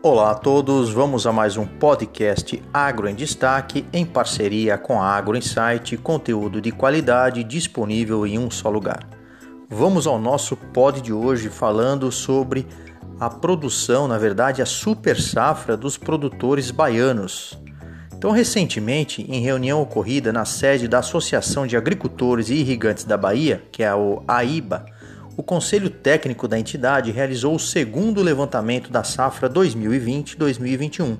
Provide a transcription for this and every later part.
Olá a todos, vamos a mais um podcast Agro em Destaque em parceria com a Agro Insight, conteúdo de qualidade disponível em um só lugar. Vamos ao nosso pod de hoje falando sobre a produção, na verdade, a super safra dos produtores baianos. Então, recentemente, em reunião ocorrida na sede da Associação de Agricultores e Irrigantes da Bahia, que é a AIBA, o Conselho Técnico da entidade realizou o segundo levantamento da safra 2020-2021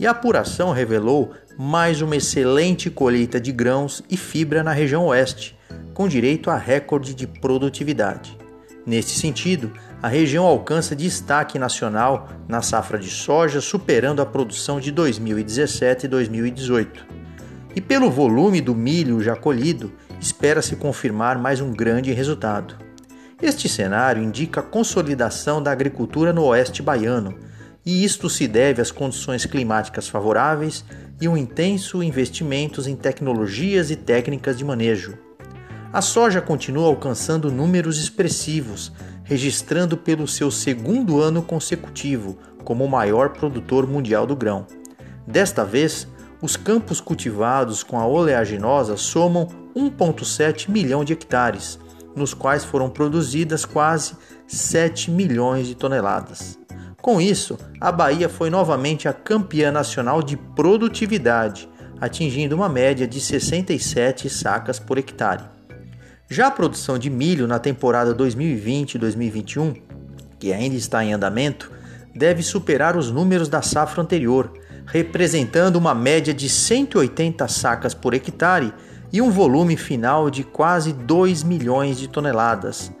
e a apuração revelou mais uma excelente colheita de grãos e fibra na região oeste, com direito a recorde de produtividade. Neste sentido, a região alcança destaque nacional na safra de soja, superando a produção de 2017 e 2018. E pelo volume do milho já colhido, espera-se confirmar mais um grande resultado. Este cenário indica a consolidação da agricultura no oeste baiano, e isto se deve às condições climáticas favoráveis e um intenso investimentos em tecnologias e técnicas de manejo. A soja continua alcançando números expressivos, registrando pelo seu segundo ano consecutivo como o maior produtor mundial do grão. Desta vez, os campos cultivados com a oleaginosa somam 1,7 milhão de hectares, nos quais foram produzidas quase 7 milhões de toneladas. Com isso, a Bahia foi novamente a campeã nacional de produtividade, atingindo uma média de 67 sacas por hectare. Já a produção de milho na temporada 2020-2021, que ainda está em andamento, deve superar os números da safra anterior, representando uma média de 180 sacas por hectare e um volume final de quase 2 milhões de toneladas.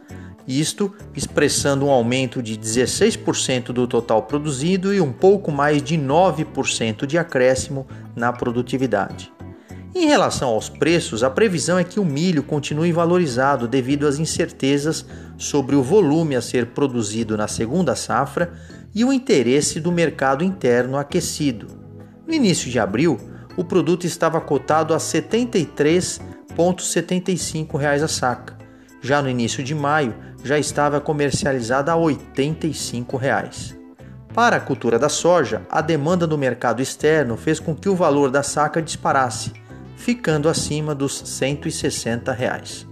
Isto expressando um aumento de 16% do total produzido e um pouco mais de 9% de acréscimo na produtividade. Em relação aos preços, a previsão é que o milho continue valorizado devido às incertezas sobre o volume a ser produzido na segunda safra e o interesse do mercado interno aquecido. No início de abril, o produto estava cotado a R$ 73,75 a saca. Já no início de maio, já estava comercializada a 85 reais. Para a cultura da soja, a demanda no mercado externo fez com que o valor da saca disparasse, ficando acima dos 160 reais.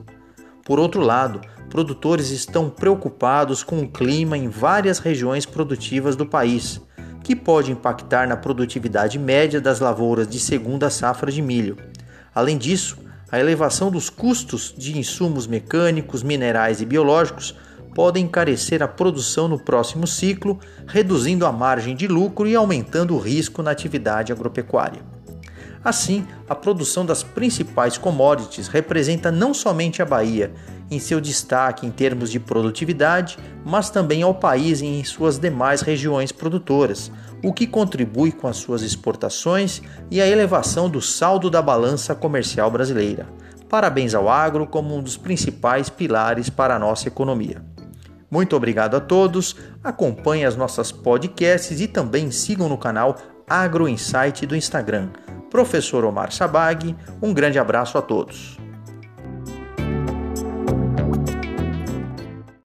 Por outro lado, produtores estão preocupados com o clima em várias regiões produtivas do país que pode impactar na produtividade média das lavouras de segunda safra de milho. Além disso, a elevação dos custos de insumos mecânicos, minerais e biológicos podem encarecer a produção no próximo ciclo, reduzindo a margem de lucro e aumentando o risco na atividade agropecuária. Assim, a produção das principais commodities representa não somente a Bahia, em seu destaque em termos de produtividade, mas também ao país em suas demais regiões produtoras, o que contribui com as suas exportações e a elevação do saldo da balança comercial brasileira. Parabéns ao agro como um dos principais pilares para a nossa economia. Muito obrigado a todos, acompanhem as nossas podcasts e também sigam no canal Agro Insight do Instagram. Professor Omar Sabag, um grande abraço a todos.